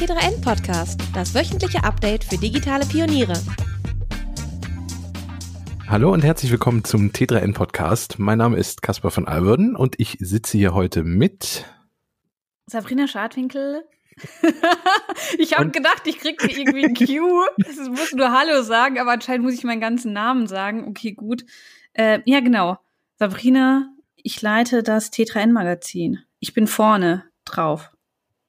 T3N Podcast, das wöchentliche Update für digitale Pioniere. Hallo und herzlich willkommen zum T3N Podcast. Mein Name ist Caspar von Alverden und ich sitze hier heute mit Sabrina Schadwinkel. ich habe gedacht, ich krieg hier irgendwie ein Q. Es muss nur Hallo sagen, aber anscheinend muss ich meinen ganzen Namen sagen. Okay, gut. Äh, ja, genau. Sabrina, ich leite das T3N Magazin. Ich bin vorne drauf.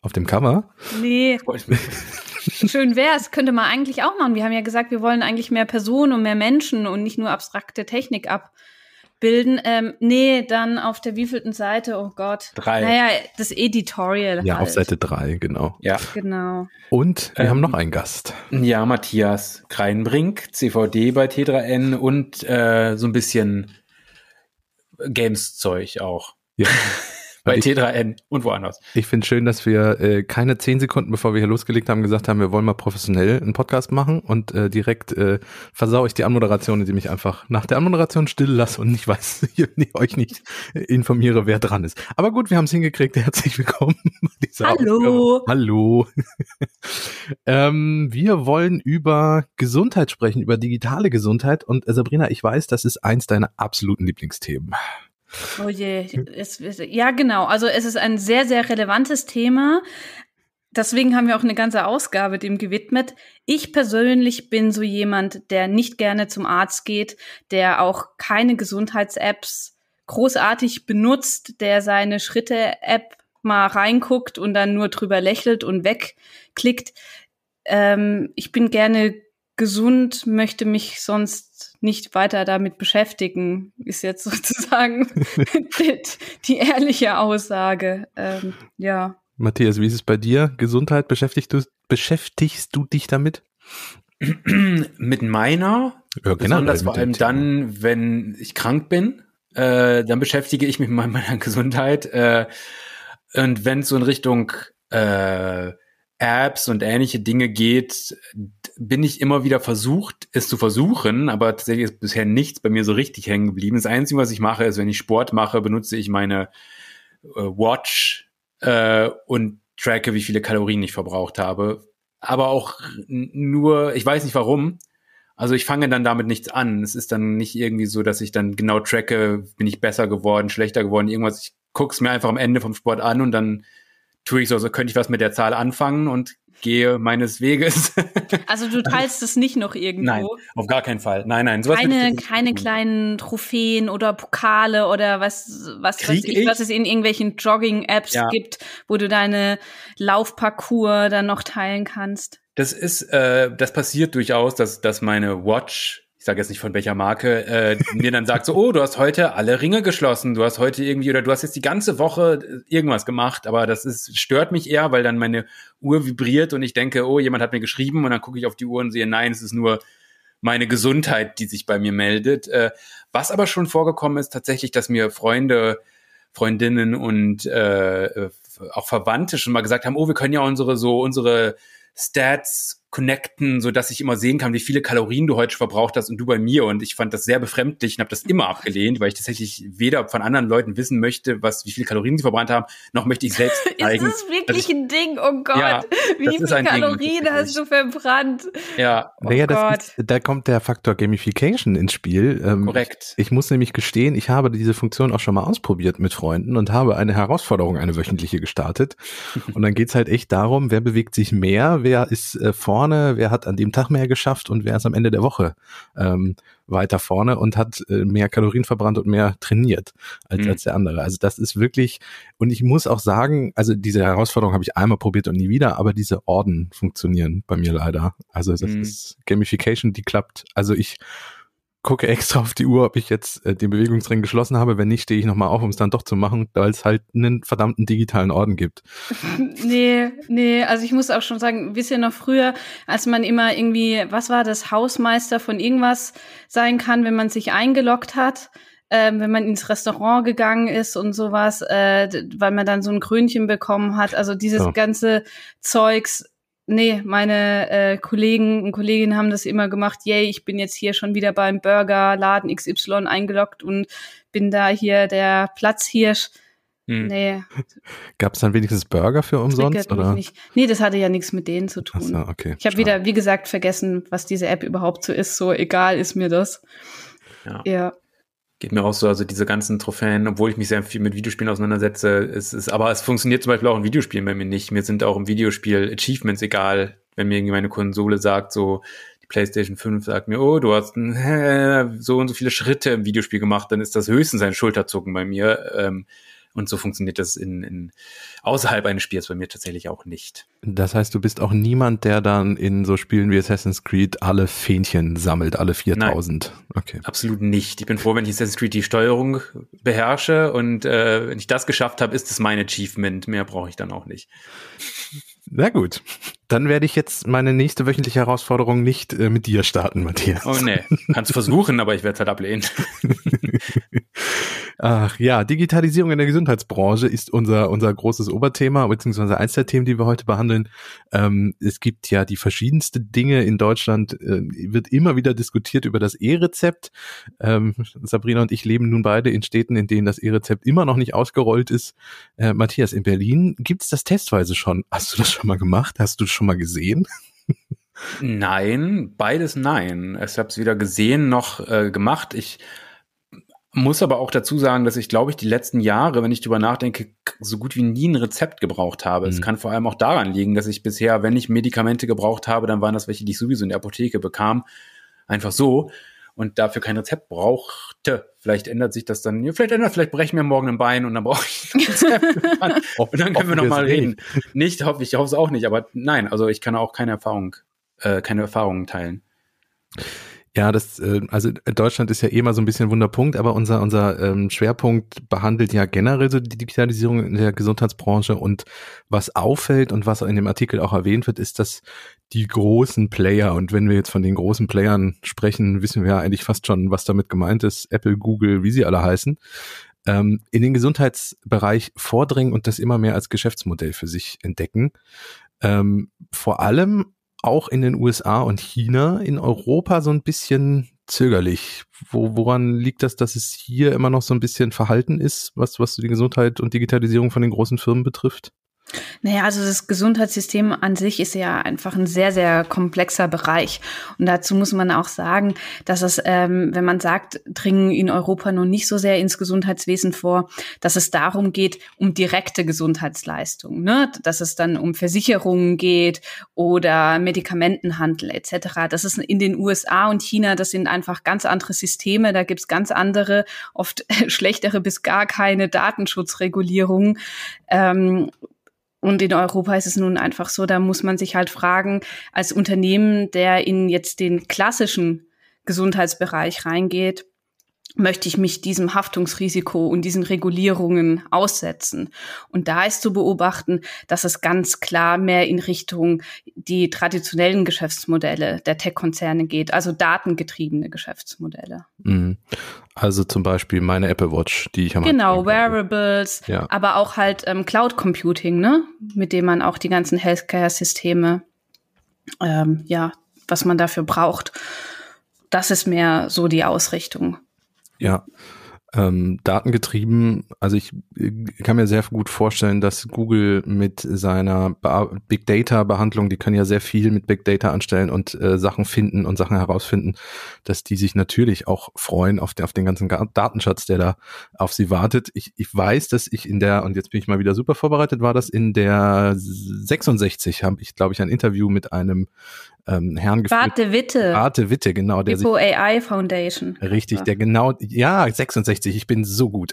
Auf dem Cover? Nee. Schön wär's, könnte man eigentlich auch machen. Wir haben ja gesagt, wir wollen eigentlich mehr Personen und mehr Menschen und nicht nur abstrakte Technik abbilden. Ähm, nee, dann auf der wievielten Seite, oh Gott. Drei. Naja, das Editorial. Ja, halt. auf Seite drei, genau. Ja. Genau. Und wir Ähm, haben noch einen Gast. Ja, Matthias Kreinbrink, CVD bei T3N und äh, so ein bisschen Games-Zeug auch. Ja. Bei Ich- T3N und woanders. Ich finde schön, dass wir äh, keine zehn Sekunden, bevor wir hier losgelegt haben, gesagt haben, wir wollen mal professionell einen Podcast machen und äh, direkt äh, versau ich die Anmoderation, indem ich einfach nach der Anmoderation still lasse und nicht weiß, ich euch nicht äh, informiere, wer dran ist. Aber gut, wir haben es hingekriegt. Herzlich willkommen. Hallo. Hallo. ähm, wir wollen über Gesundheit sprechen, über digitale Gesundheit. Und äh, Sabrina, ich weiß, das ist eins deiner absoluten Lieblingsthemen. Oh je, es, es, ja genau. Also es ist ein sehr, sehr relevantes Thema. Deswegen haben wir auch eine ganze Ausgabe dem gewidmet. Ich persönlich bin so jemand, der nicht gerne zum Arzt geht, der auch keine Gesundheits-Apps großartig benutzt, der seine Schritte-App mal reinguckt und dann nur drüber lächelt und wegklickt. Ähm, ich bin gerne gesund, möchte mich sonst nicht weiter damit beschäftigen, ist jetzt sozusagen die, die ehrliche Aussage. Ähm, ja. Matthias, wie ist es bei dir? Gesundheit, beschäftigst du, beschäftigst du dich damit? Mit meiner, Ja, besonders mit vor allem dann, wenn ich krank bin, äh, dann beschäftige ich mich mit meiner Gesundheit. Äh, und wenn es so in Richtung äh, Apps und ähnliche Dinge geht, bin ich immer wieder versucht, es zu versuchen, aber tatsächlich ist bisher nichts bei mir so richtig hängen geblieben. Das Einzige, was ich mache, ist, wenn ich Sport mache, benutze ich meine äh, Watch äh, und tracke, wie viele Kalorien ich verbraucht habe. Aber auch nur, ich weiß nicht warum. Also ich fange dann damit nichts an. Es ist dann nicht irgendwie so, dass ich dann genau tracke, bin ich besser geworden, schlechter geworden, irgendwas. Ich guck's mir einfach am Ende vom Sport an und dann tue ich so, so könnte ich was mit der Zahl anfangen und gehe meines Weges. Also du teilst es nicht noch irgendwo. nein, auf gar keinen Fall. Nein, nein. sowas Keine, keine kleinen Trophäen oder Pokale oder was, was, was, ich, ich? was es in irgendwelchen Jogging-Apps Ja. gibt, wo du deine Laufparcours dann noch teilen kannst. Das ist, äh, das passiert durchaus, dass, dass meine Watch, ich sage jetzt nicht von welcher Marke, äh, mir dann sagt so, oh, du hast heute alle Ringe geschlossen, du hast heute irgendwie oder du hast jetzt die ganze Woche irgendwas gemacht, aber das ist stört mich eher, weil dann meine Uhr vibriert und ich denke, oh, jemand hat mir geschrieben und dann gucke ich auf die Uhr und sehe, nein, es ist nur meine Gesundheit, die sich bei mir meldet. Äh, was aber schon vorgekommen ist, tatsächlich, dass mir Freunde, Freundinnen und äh, äh, auch Verwandte schon mal gesagt haben, oh, wir können ja unsere so unsere Stats connecten, so dass ich immer sehen kann, wie viele Kalorien du heute verbraucht hast und du bei mir. Und ich fand das sehr befremdlich und habe das immer abgelehnt, weil ich tatsächlich weder von anderen Leuten wissen möchte, was wie viele Kalorien sie verbrannt haben, noch möchte ich selbst zeigen. ist das wirklich ich, ein Ding? Oh Gott, Ja, wie viele ein Ding, Kalorien hast du verbrannt? ja, Oh naja, Gott. das ist, da kommt der Faktor Gamification ins Spiel. Ähm, korrekt. Ich muss nämlich gestehen, ich habe diese Funktion auch schon mal ausprobiert mit Freunden und habe eine Herausforderung, eine wöchentliche gestartet. Und dann geht's halt echt darum, wer bewegt sich mehr, wer ist äh, vorne, wer hat an dem Tag mehr geschafft und wer ist am Ende der Woche ähm, weiter vorne und hat äh, mehr Kalorien verbrannt und mehr trainiert als, Mhm. als der andere. Also das ist wirklich, und ich muss auch sagen, also diese Herausforderung habe ich einmal probiert und nie wieder, aber diese Orden funktionieren bei mir leider. Also das Mhm. ist Gamification, die klappt. Also ich gucke extra auf die Uhr, ob ich jetzt äh, den Bewegungsring geschlossen habe. Wenn nicht, stehe ich nochmal auf, um es dann doch zu machen, weil es halt einen verdammten digitalen Orden gibt. Nee, nee, also ich muss auch schon sagen, wisst ihr noch früher, als man immer irgendwie, was war das, Hausmeister von irgendwas sein kann, wenn man sich eingeloggt hat, ähm, wenn man ins Restaurant gegangen ist und sowas, äh, weil man dann so ein Krönchen bekommen hat. Also dieses Ja. ganze Zeugs, nee, meine äh, Kollegen und Kolleginnen haben das immer gemacht, yay, ich bin jetzt hier schon wieder beim Burgerladen XY eingeloggt und bin da hier der Platzhirsch. Hm. Nee, Gab es dann wenigstens Burger für umsonst? Oder? nicht. Nee, das hatte ja nichts mit denen zu tun. Achso, okay. Ich habe wieder, wie gesagt, vergessen, was diese App überhaupt so ist. So egal ist mir das. Ja. Ja. Geht mir auch so, also diese ganzen Trophäen, obwohl ich mich sehr viel mit Videospielen auseinandersetze, es ist, aber es funktioniert zum Beispiel auch in Videospielen bei mir nicht. Mir sind auch im Videospiel Achievements egal, wenn mir irgendwie meine Konsole sagt, so, die PlayStation 5 sagt mir, oh, du hast äh, so und so viele Schritte im Videospiel gemacht, dann ist das höchstens ein Schulterzucken bei mir. Ähm, und so funktioniert das in, in außerhalb eines Spiels bei mir tatsächlich auch nicht. Das heißt, du bist auch niemand, der dann in so Spielen wie Assassin's Creed alle Fähnchen sammelt, alle 4000. Okay. Absolut nicht. Ich bin froh, wenn ich Assassin's Creed die Steuerung beherrsche und äh, wenn ich das geschafft habe, ist es mein Achievement. Mehr brauche ich dann auch nicht. Na gut. Dann werde ich jetzt meine nächste wöchentliche Herausforderung nicht äh, mit dir starten, Matthias. Oh nee, kannst versuchen, aber ich werde es halt ablehnen. Ach ja, Digitalisierung in der Gesundheitsbranche ist unser, unser großes Oberthema, beziehungsweise eins der Themen, die wir heute behandeln. Ähm, es gibt ja die verschiedenste Dinge in Deutschland, äh, wird immer wieder diskutiert über das E-Rezept. Ähm, Sabrina und ich leben nun beide in Städten, in denen das E-Rezept immer noch nicht ausgerollt ist. Äh, Matthias, in Berlin gibt's das testweise schon. Hast du das schon mal gemacht? Hast du das schon mal gesehen? Nein, beides nein. Ich habe es weder gesehen noch äh, gemacht. Ich muss aber auch dazu sagen, dass ich, glaube ich, die letzten Jahre, wenn ich drüber nachdenke, so gut wie nie ein Rezept gebraucht habe. Es Mhm. kann vor allem auch daran liegen, dass ich bisher, wenn ich Medikamente gebraucht habe, dann waren das welche, die ich sowieso in der Apotheke bekam. Einfach so. Und dafür kein Rezept brauchte. Vielleicht ändert sich das dann. Vielleicht ändert, vielleicht breche ich mir morgen ein Bein und dann brauche ich ein Rezept. und dann, können wir noch mal Hoffen wir es reden. Nicht, hoffe ich, hoffe es auch nicht. Aber nein, also ich kann auch keine Erfahrung, äh, keine Erfahrungen teilen. Ja, das, äh, also Deutschland ist ja eh immer so ein bisschen Wunderpunkt, aber unser, unser ähm, Schwerpunkt behandelt ja generell so die Digitalisierung in der Gesundheitsbranche und was auffällt und was in dem Artikel auch erwähnt wird, ist, dass die großen Player, und wenn wir jetzt von den großen Playern sprechen, wissen wir ja eigentlich fast schon, was damit gemeint ist, Apple, Google, wie sie alle heißen, ähm, in den Gesundheitsbereich vordringen und das immer mehr als Geschäftsmodell für sich entdecken. Ähm, vor allem auch in den USA und China, in Europa so ein bisschen zögerlich. Wo, woran liegt das, dass es hier immer noch so ein bisschen verhalten ist, was, was die Gesundheit und Digitalisierung von den großen Firmen betrifft? Naja, also das Gesundheitssystem an sich ist ja einfach ein sehr, sehr komplexer Bereich. Und dazu muss man auch sagen, dass es, ähm, wenn man sagt, dringen in Europa noch nicht so sehr ins Gesundheitswesen vor, dass es darum geht, um direkte Gesundheitsleistungen, ne? dass es dann um Versicherungen geht oder Medikamentenhandel etc. Das ist in den USA und China, das sind einfach ganz andere Systeme, da gibt's ganz andere, oft schlechtere bis gar keine Datenschutzregulierungen. Ähm, und in Europa ist es nun einfach so, da muss man sich halt fragen, als Unternehmen, der in jetzt den klassischen Gesundheitsbereich reingeht, möchte ich mich diesem Haftungsrisiko und diesen Regulierungen aussetzen. Und da ist zu beobachten, dass es ganz klar mehr in Richtung die traditionellen Geschäftsmodelle der Tech-Konzerne geht, also datengetriebene Geschäftsmodelle. Mhm. Also zum Beispiel meine Apple Watch, die ich am Genau. Wearables, Ja. aber auch halt ähm, Cloud Computing, ne? Mit dem man auch die ganzen Healthcare-Systeme, ähm, ja, was man dafür braucht. Das ist mehr so die Ausrichtung. Ja. Ähm, datengetrieben, also ich kann mir sehr gut vorstellen, dass Google mit seiner Big Data Behandlung, die können ja sehr viel mit Big Data anstellen und äh, Sachen finden und Sachen herausfinden, dass die sich natürlich auch freuen auf, den auf den ganzen Ga- Datenschatz, der da auf sie wartet. Ich, ich weiß, dass ich in der, und jetzt bin ich mal wieder super vorbereitet, war das in der 66, habe ich, glaube ich, ein Interview mit einem ähm, Herrn geführt. Warte, Witte. Arte Witte, genau, der sich Hippo AI Foundation. Richtig, der genau, ja, 66, ich bin so gut.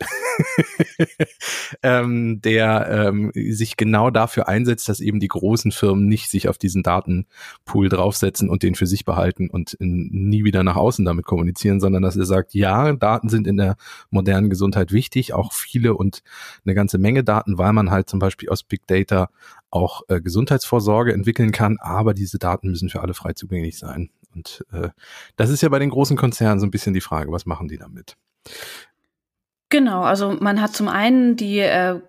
ähm, der ähm, sich genau dafür einsetzt, dass eben die großen Firmen nicht sich auf diesen Datenpool draufsetzen und den für sich behalten und in, nie wieder nach außen damit kommunizieren, sondern dass er sagt, ja, Daten sind in der modernen Gesundheit wichtig, auch viele und eine ganze Menge Daten, weil man halt zum Beispiel aus Big Data auch äh, Gesundheitsvorsorge entwickeln kann, aber diese Daten müssen für alle frei zugänglich sein. Und äh, das ist ja bei den großen Konzernen so ein bisschen die Frage, was machen die damit? Genau, also man hat zum einen die äh,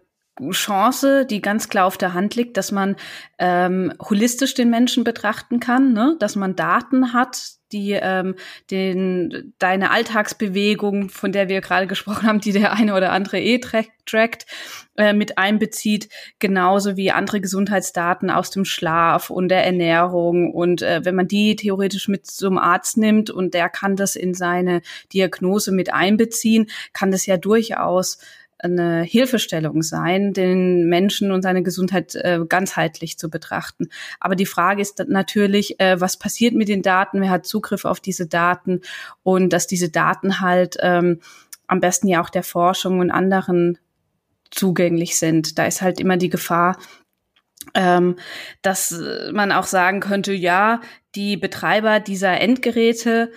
Chance, die ganz klar auf der Hand liegt, dass man ähm, holistisch den Menschen betrachten kann, ne? dass man Daten hat, die ähm, den deine Alltagsbewegung, von der wir gerade gesprochen haben, die der eine oder andere eh trackt, äh, mit einbezieht, genauso wie andere Gesundheitsdaten aus dem Schlaf und der Ernährung. Und äh, wenn man die theoretisch mit zum Arzt nimmt und der kann das in seine Diagnose mit einbeziehen, kann das ja durchaus eine Hilfestellung sein, den Menschen und seine Gesundheit äh, ganzheitlich zu betrachten. Aber die Frage ist natürlich, äh, was passiert mit den Daten? Wer hat Zugriff auf diese Daten? Und dass diese Daten halt ähm, am besten ja auch der Forschung und anderen zugänglich sind. Da ist halt immer die Gefahr, ähm, dass man auch sagen könnte, ja, die Betreiber dieser Endgeräte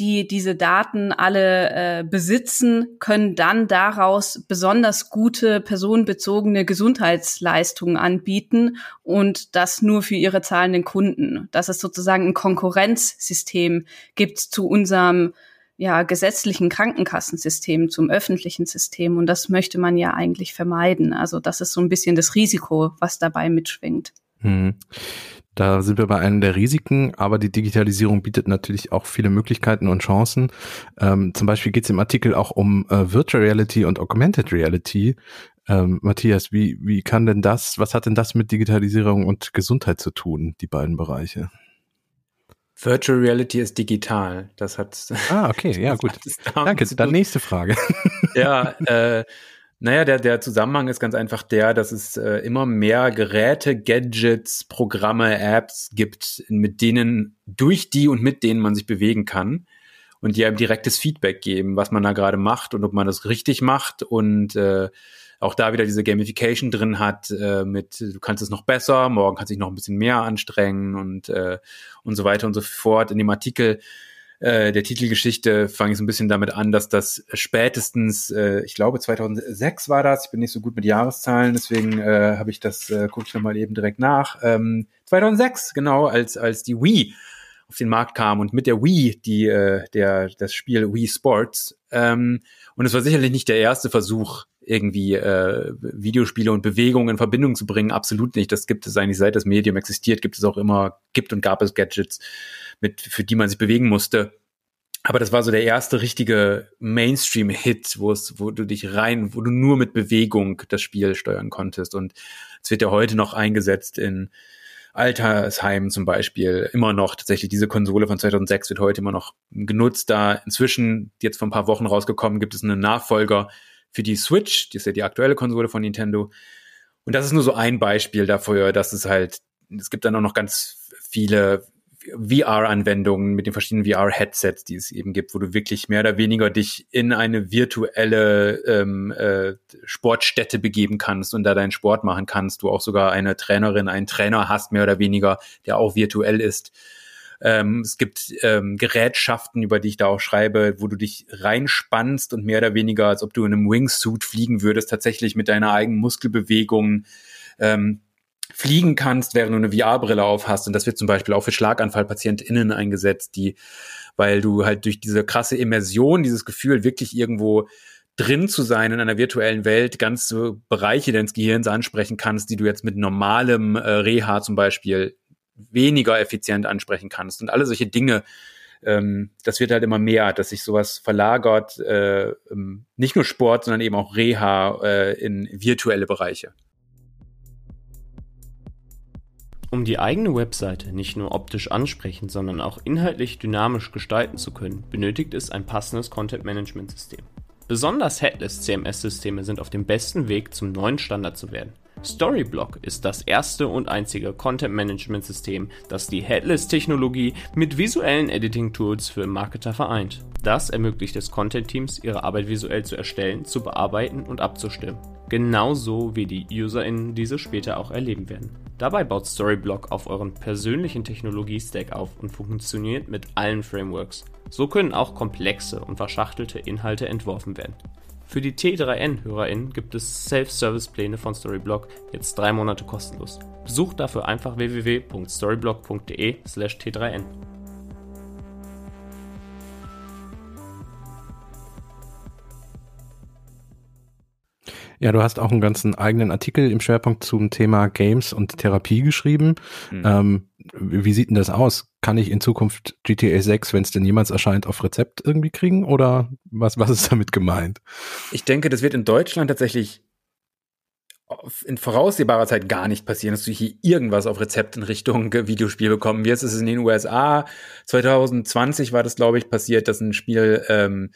die diese Daten alle äh, besitzen, können dann daraus besonders gute personenbezogene Gesundheitsleistungen anbieten und das nur für ihre zahlenden Kunden. Dass es sozusagen ein Konkurrenzsystem gibt zu unserem ja, gesetzlichen Krankenkassensystem, zum öffentlichen System. Und das möchte man ja eigentlich vermeiden. Also das ist so ein bisschen das Risiko, was dabei mitschwingt. Hm. Da sind wir bei einem der Risiken, aber die Digitalisierung bietet natürlich auch viele Möglichkeiten und Chancen. Ähm, zum Beispiel geht es im Artikel auch um äh, Virtual Reality und Augmented Reality. Ähm, Matthias, wie, wie kann denn das, was hat denn das mit Digitalisierung und Gesundheit zu tun, die beiden Bereiche? Virtual Reality ist digital. Das hat. Ah, okay, ja, gut. Danke. Dann nächste Frage. Ja, äh, naja, der, der Zusammenhang ist ganz einfach der, dass es äh, immer mehr Geräte, Gadgets, Programme, Apps gibt, mit denen, durch die und mit denen man sich bewegen kann und die einem direktes Feedback geben, was man da gerade macht und ob man das richtig macht und äh, auch da wieder diese Gamification drin hat, äh, mit du kannst es noch besser, morgen kannst du dich noch ein bisschen mehr anstrengen und, äh, und so weiter und so fort. In dem Artikel äh, der Titelgeschichte fange ich so ein bisschen damit an, dass das spätestens, äh, ich glaube 2006 war das, ich bin nicht so gut mit Jahreszahlen, deswegen äh, habe ich das, äh, gucke ich nochmal eben direkt nach, ähm, 2006, genau, als, als die Wii auf den Markt kam und mit der Wii, die, äh, der, das Spiel Wii Sports, ähm, und es war sicherlich nicht der erste Versuch, irgendwie äh, Videospiele und Bewegungen in Verbindung zu bringen. Absolut nicht. Das gibt es eigentlich seit das Medium existiert, gibt es auch immer, gibt und gab es Gadgets mit, für die man sich bewegen musste. Aber das war so der erste richtige Mainstream-Hit, wo es, wo du dich rein, wo du nur mit Bewegung das Spiel steuern konntest. Und es wird ja heute noch eingesetzt in Altersheimen zum Beispiel. Immer noch tatsächlich diese Konsole von 2006 wird heute immer noch genutzt. Da inzwischen, jetzt vor ein paar Wochen rausgekommen, gibt es einen Nachfolger für die Switch. Die ist ja die aktuelle Konsole von Nintendo. Und das ist nur so ein Beispiel dafür, dass es halt, es gibt dann auch noch ganz viele VR-Anwendungen mit den verschiedenen VR-Headsets, die es eben gibt, wo du wirklich mehr oder weniger dich in eine virtuelle ähm, äh, Sportstätte begeben kannst und da deinen Sport machen kannst. Du auch sogar eine Trainerin, einen Trainer hast, mehr oder weniger, der auch virtuell ist. Ähm, es gibt ähm, Gerätschaften, über die ich da auch schreibe, wo du dich reinspannst und mehr oder weniger, als ob du in einem Wingsuit fliegen würdest, tatsächlich mit deiner eigenen Muskelbewegung ähm, fliegen kannst, während du eine VR-Brille auf hast. Und das wird zum Beispiel auch für SchlaganfallpatientInnen eingesetzt, die, weil du halt durch diese krasse Immersion, dieses Gefühl, wirklich irgendwo drin zu sein in einer virtuellen Welt, ganze Bereiche deines Gehirns ansprechen kannst, die du jetzt mit normalem äh, Reha zum Beispiel weniger effizient ansprechen kannst. Und alle solche Dinge, ähm, das wird halt immer mehr, dass sich sowas verlagert, äh, ähm, nicht nur Sport, sondern eben auch Reha äh, in virtuelle Bereiche. Um die eigene Webseite nicht nur optisch ansprechend, sondern auch inhaltlich dynamisch gestalten zu können, benötigt es ein passendes Content-Management-System. Besonders Headless CMS-Systeme sind auf dem besten Weg zum neuen Standard zu werden. Storyblock ist das erste und einzige Content-Management-System, das die Headless-Technologie mit visuellen Editing-Tools für Marketer vereint. Das ermöglicht es Content-Teams, ihre Arbeit visuell zu erstellen, zu bearbeiten und abzustimmen. Genauso wie die UserInnen diese später auch erleben werden. Dabei baut Storyblock auf euren persönlichen Technologie-Stack auf und funktioniert mit allen Frameworks. So können auch komplexe und verschachtelte Inhalte entworfen werden. Für die T3N-HörerInnen gibt es Self-Service-Pläne von Storyblock jetzt drei Monate kostenlos. Besucht dafür einfach www.storyblock.de/t3n. Ja, du hast auch einen ganzen eigenen Artikel im Schwerpunkt zum Thema Games und Therapie geschrieben. Mhm. Ähm, wie sieht denn das aus? Kann ich in Zukunft GTA 6, wenn es denn jemals erscheint, auf Rezept irgendwie kriegen oder was, was ist damit gemeint? Ich denke, das wird in Deutschland tatsächlich in voraussehbarer Zeit gar nicht passieren, dass du hier irgendwas auf Rezept in Richtung Videospiel bekommen wirst. Es ist in den USA 2020 war das, glaube ich, passiert, dass ein Spiel, ähm,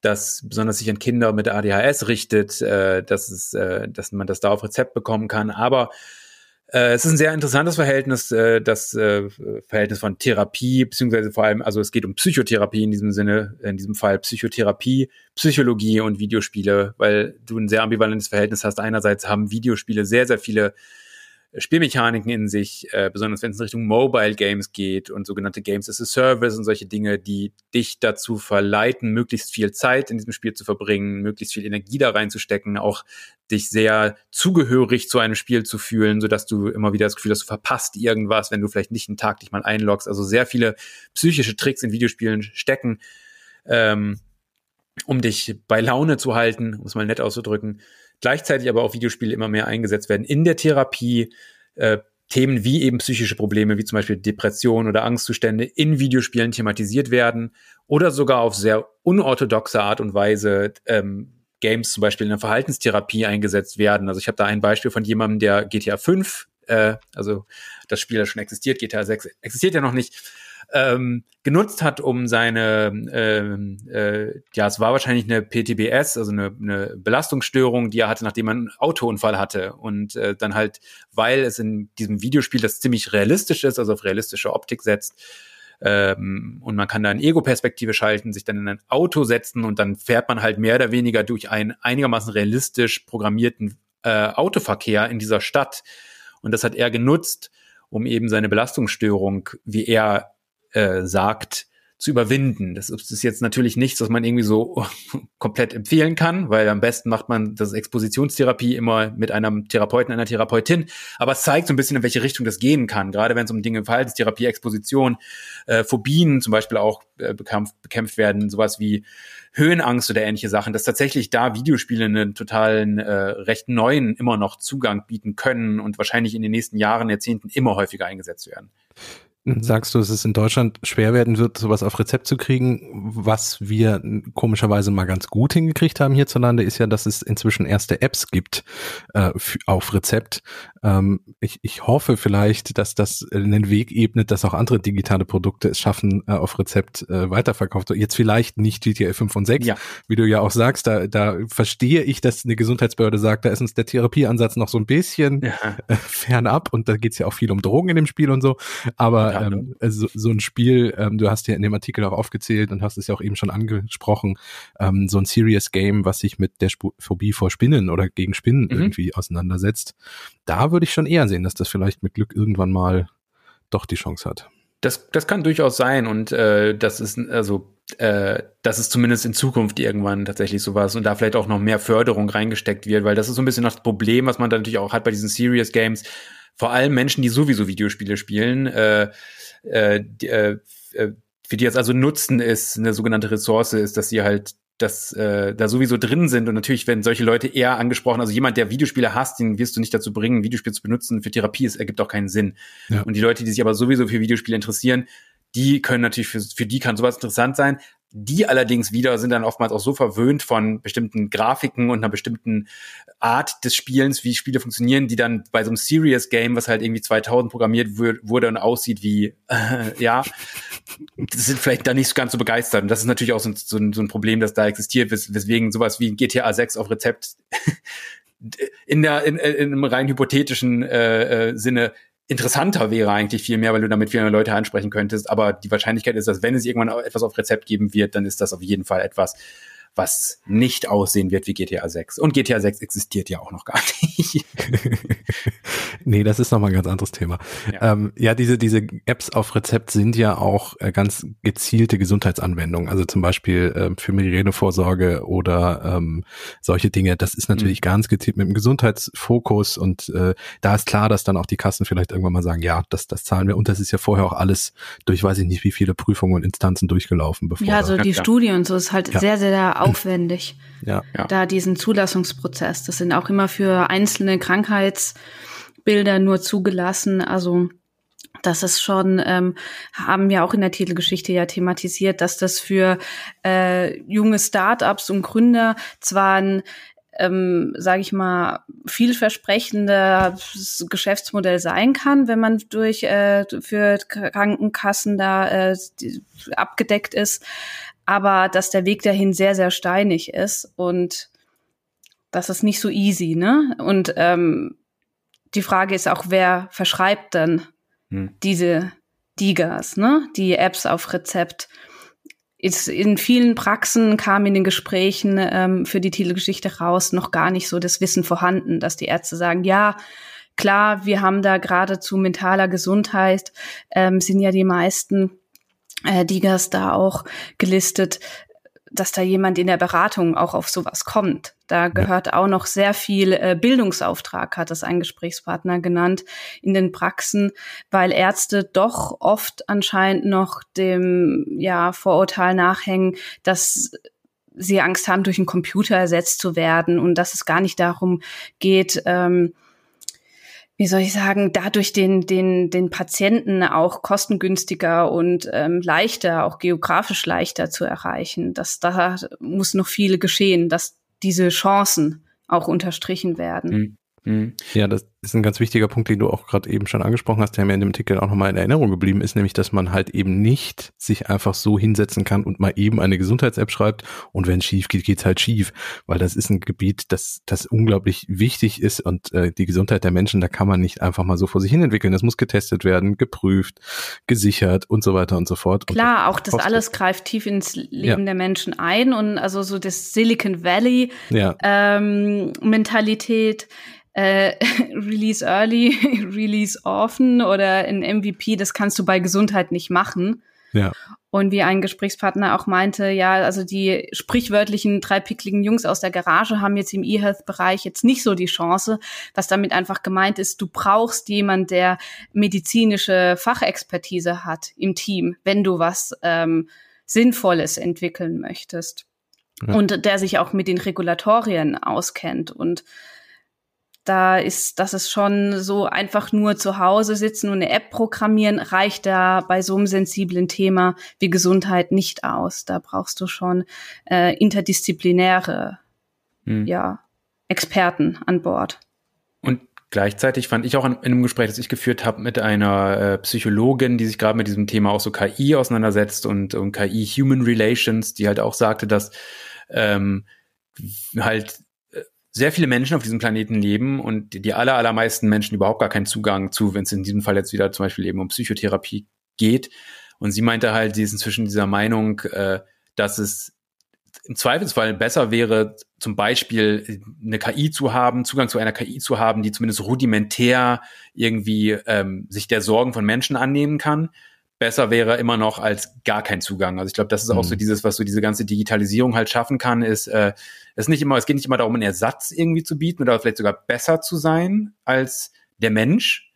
das besonders sich an Kinder mit ADHS richtet, äh, dass, es, äh, dass man das da auf Rezept bekommen kann. Aber äh, es ist ein sehr interessantes Verhältnis, äh, das äh, Verhältnis von Therapie, beziehungsweise vor allem, also es geht um Psychotherapie in diesem Sinne, in diesem Fall Psychotherapie, Psychologie und Videospiele, weil du ein sehr ambivalentes Verhältnis hast. Einerseits haben Videospiele sehr, sehr viele Spielmechaniken in sich, äh, besonders wenn es in Richtung Mobile Games geht und sogenannte Games as a Service und solche Dinge, die dich dazu verleiten, möglichst viel Zeit in diesem Spiel zu verbringen, möglichst viel Energie da reinzustecken, auch dich sehr zugehörig zu einem Spiel zu fühlen, sodass du immer wieder das Gefühl hast, du verpasst irgendwas, wenn du vielleicht nicht einen Tag dich mal einloggst. Also sehr viele psychische Tricks in Videospielen stecken, ähm, um dich bei Laune zu halten, um es mal nett auszudrücken gleichzeitig aber auch Videospiele immer mehr eingesetzt werden in der Therapie. Äh, Themen wie eben psychische Probleme, wie zum Beispiel Depression oder Angstzustände in Videospielen thematisiert werden oder sogar auf sehr unorthodoxe Art und Weise ähm, Games zum Beispiel in der Verhaltenstherapie eingesetzt werden. Also ich habe da ein Beispiel von jemandem, der GTA 5, äh, also das Spiel, das schon existiert, GTA 6 existiert ja noch nicht, ähm, genutzt hat, um seine, ähm, äh, ja, es war wahrscheinlich eine PTBS, also eine, eine Belastungsstörung, die er hatte, nachdem er einen Autounfall hatte. Und äh, dann halt, weil es in diesem Videospiel, das ziemlich realistisch ist, also auf realistische Optik setzt, ähm, und man kann da eine Ego-Perspektive schalten, sich dann in ein Auto setzen und dann fährt man halt mehr oder weniger durch einen einigermaßen realistisch programmierten äh, Autoverkehr in dieser Stadt. Und das hat er genutzt, um eben seine Belastungsstörung, wie er äh, sagt, zu überwinden. Das ist jetzt natürlich nichts, was man irgendwie so komplett empfehlen kann, weil am besten macht man das Expositionstherapie immer mit einem Therapeuten, einer Therapeutin. Aber es zeigt so ein bisschen, in welche Richtung das gehen kann. Gerade wenn es um Dinge Verhaltenstherapie, Exposition, äh, Phobien zum Beispiel auch äh, bekämpft, bekämpft werden, sowas wie Höhenangst oder ähnliche Sachen, dass tatsächlich da Videospiele einen totalen, äh, recht neuen immer noch Zugang bieten können und wahrscheinlich in den nächsten Jahren, Jahrzehnten immer häufiger eingesetzt werden sagst du, dass es in Deutschland schwer werden wird, sowas auf Rezept zu kriegen. Was wir komischerweise mal ganz gut hingekriegt haben hierzulande, ist ja, dass es inzwischen erste Apps gibt äh, auf Rezept. Ähm, ich, ich hoffe vielleicht, dass das einen Weg ebnet, dass auch andere digitale Produkte es schaffen, äh, auf Rezept äh, weiterverkauft. Jetzt vielleicht nicht GTA 5 und 6, ja. wie du ja auch sagst, da, da verstehe ich, dass eine Gesundheitsbehörde sagt, da ist uns der Therapieansatz noch so ein bisschen ja. äh, fernab und da geht's ja auch viel um Drogen in dem Spiel und so. Aber ähm, so, so ein Spiel, ähm, du hast ja in dem Artikel auch aufgezählt und hast es ja auch eben schon angesprochen, ähm, so ein Serious Game, was sich mit der Sp Phobie vor Spinnen oder gegen Spinnen mhm. irgendwie auseinandersetzt. Da würde ich schon eher sehen, dass das vielleicht mit Glück irgendwann mal doch die Chance hat. Das, das kann durchaus sein und äh, das ist also äh, dass es zumindest in Zukunft irgendwann tatsächlich sowas und da vielleicht auch noch mehr Förderung reingesteckt wird, weil das ist so ein bisschen das Problem, was man dann natürlich auch hat bei diesen Serious Games vor allem Menschen, die sowieso Videospiele spielen, äh, äh, die, äh, äh, für die es also Nutzen ist, eine sogenannte Ressource ist, dass sie halt das äh, da sowieso drin sind und natürlich werden solche Leute eher angesprochen. Also jemand, der Videospiele hasst, den wirst du nicht dazu bringen, Videospiele zu benutzen für Therapie. Es ergibt auch keinen Sinn. Ja. Und die Leute, die sich aber sowieso für Videospiele interessieren, die können natürlich für, für die kann sowas interessant sein. Die allerdings wieder sind dann oftmals auch so verwöhnt von bestimmten Grafiken und einer bestimmten Art des Spielens, wie Spiele funktionieren, die dann bei so einem Serious Game, was halt irgendwie 2000 programmiert wurde und aussieht wie, äh, ja, sind vielleicht da nicht ganz so begeistert. Und das ist natürlich auch so, so, so ein Problem, das da existiert, wes weswegen sowas wie GTA 6 auf Rezept in der in, in einem rein hypothetischen äh, äh, Sinne interessanter wäre eigentlich viel mehr, weil du damit viele Leute ansprechen könntest. Aber die Wahrscheinlichkeit ist, dass wenn es irgendwann etwas auf Rezept geben wird, dann ist das auf jeden Fall etwas, was nicht aussehen wird wie GTA 6. Und GTA 6 existiert ja auch noch gar nicht. Nee, das ist nochmal ein ganz anderes Thema. Ja. Ähm, ja, diese, diese Apps auf Rezept sind ja auch äh, ganz gezielte Gesundheitsanwendungen. Also zum Beispiel ähm, für Migränevorsorge oder ähm, solche Dinge. Das ist natürlich mhm. ganz gezielt mit dem Gesundheitsfokus und äh, da ist klar, dass dann auch die Kassen vielleicht irgendwann mal sagen, ja, das, das zahlen wir. Und das ist ja vorher auch alles durch weiß ich nicht wie viele Prüfungen und Instanzen durchgelaufen. Bevor ja, so die ja. Studie und so ist halt ja. sehr, sehr aufwendig. Ja. Da diesen Zulassungsprozess. Das sind auch immer für einzelne Krankheits Bilder nur zugelassen. Also das ist schon, ähm, haben wir auch in der Titelgeschichte ja thematisiert, dass das für äh, junge Startups und Gründer zwar ein ähm, sage ich mal, vielversprechendes Geschäftsmodell sein kann, wenn man durch äh, für Krankenkassen da äh, abgedeckt ist, aber dass der Weg dahin sehr, sehr steinig ist und das ist nicht so easy, ne? Und ähm, die Frage ist auch, wer verschreibt dann hm. diese Digas, ne? Die Apps auf Rezept. Ist in vielen Praxen kam in den Gesprächen ähm, für die Titelgeschichte raus noch gar nicht so das Wissen vorhanden, dass die Ärzte sagen, ja, klar, wir haben da gerade zu mentaler Gesundheit, ähm, sind ja die meisten äh, Digas da auch gelistet dass da jemand in der Beratung auch auf sowas kommt. Da gehört ja. auch noch sehr viel äh, Bildungsauftrag, hat das ein Gesprächspartner genannt, in den Praxen, weil Ärzte doch oft anscheinend noch dem ja, Vorurteil nachhängen, dass sie Angst haben, durch einen Computer ersetzt zu werden und dass es gar nicht darum geht, ähm, wie soll ich sagen, dadurch den, den, den Patienten auch kostengünstiger und ähm, leichter, auch geografisch leichter zu erreichen. Das, da muss noch viel geschehen, dass diese Chancen auch unterstrichen werden. Mhm. Ja, das ist ein ganz wichtiger Punkt, den du auch gerade eben schon angesprochen hast, der mir in dem Titel auch nochmal in Erinnerung geblieben ist, nämlich, dass man halt eben nicht sich einfach so hinsetzen kann und mal eben eine Gesundheits-App schreibt und wenn es schief geht, geht's halt schief, weil das ist ein Gebiet, das, das unglaublich wichtig ist und äh, die Gesundheit der Menschen, da kann man nicht einfach mal so vor sich hin entwickeln. Das muss getestet werden, geprüft, gesichert und so weiter und so fort. Klar, das auch das alles greift tief ins Leben ja. der Menschen ein und also so das Silicon Valley ja. ähm, Mentalität äh, Release Early, Release Often oder ein MVP, das kannst du bei Gesundheit nicht machen. Ja. Und wie ein Gesprächspartner auch meinte, ja, also die sprichwörtlichen drei pickligen Jungs aus der Garage haben jetzt im E-Health-Bereich jetzt nicht so die Chance, was damit einfach gemeint ist, du brauchst jemand, der medizinische Fachexpertise hat im Team, wenn du was ähm, Sinnvolles entwickeln möchtest. Ja. Und der sich auch mit den Regulatorien auskennt und da ist, das ist schon so einfach nur zu Hause sitzen und eine App programmieren, reicht da bei so einem sensiblen Thema wie Gesundheit nicht aus. Da brauchst du schon äh, interdisziplinäre hm. ja, Experten an Bord. Und gleichzeitig fand ich auch in, in einem Gespräch, das ich geführt habe mit einer äh, Psychologin, die sich gerade mit diesem Thema auch so KI auseinandersetzt und, und KI Human Relations, die halt auch sagte, dass ähm, halt sehr viele Menschen auf diesem Planeten leben und die, aller, allermeisten Menschen überhaupt gar keinen Zugang zu, wenn es in diesem Fall jetzt wieder zum Beispiel eben um Psychotherapie geht. Und sie meinte halt, sie ist inzwischen dieser Meinung, äh, dass es im Zweifelsfall besser wäre, zum Beispiel eine KI zu haben, Zugang zu einer KI zu haben, die zumindest rudimentär irgendwie ähm, sich der Sorgen von Menschen annehmen kann, besser wäre immer noch als gar kein Zugang. Also ich glaube, das ist auch mhm. so dieses, was so diese ganze Digitalisierung halt schaffen kann, ist, äh, es nicht immer, es geht nicht immer darum, einen Ersatz irgendwie zu bieten oder vielleicht sogar besser zu sein als der Mensch,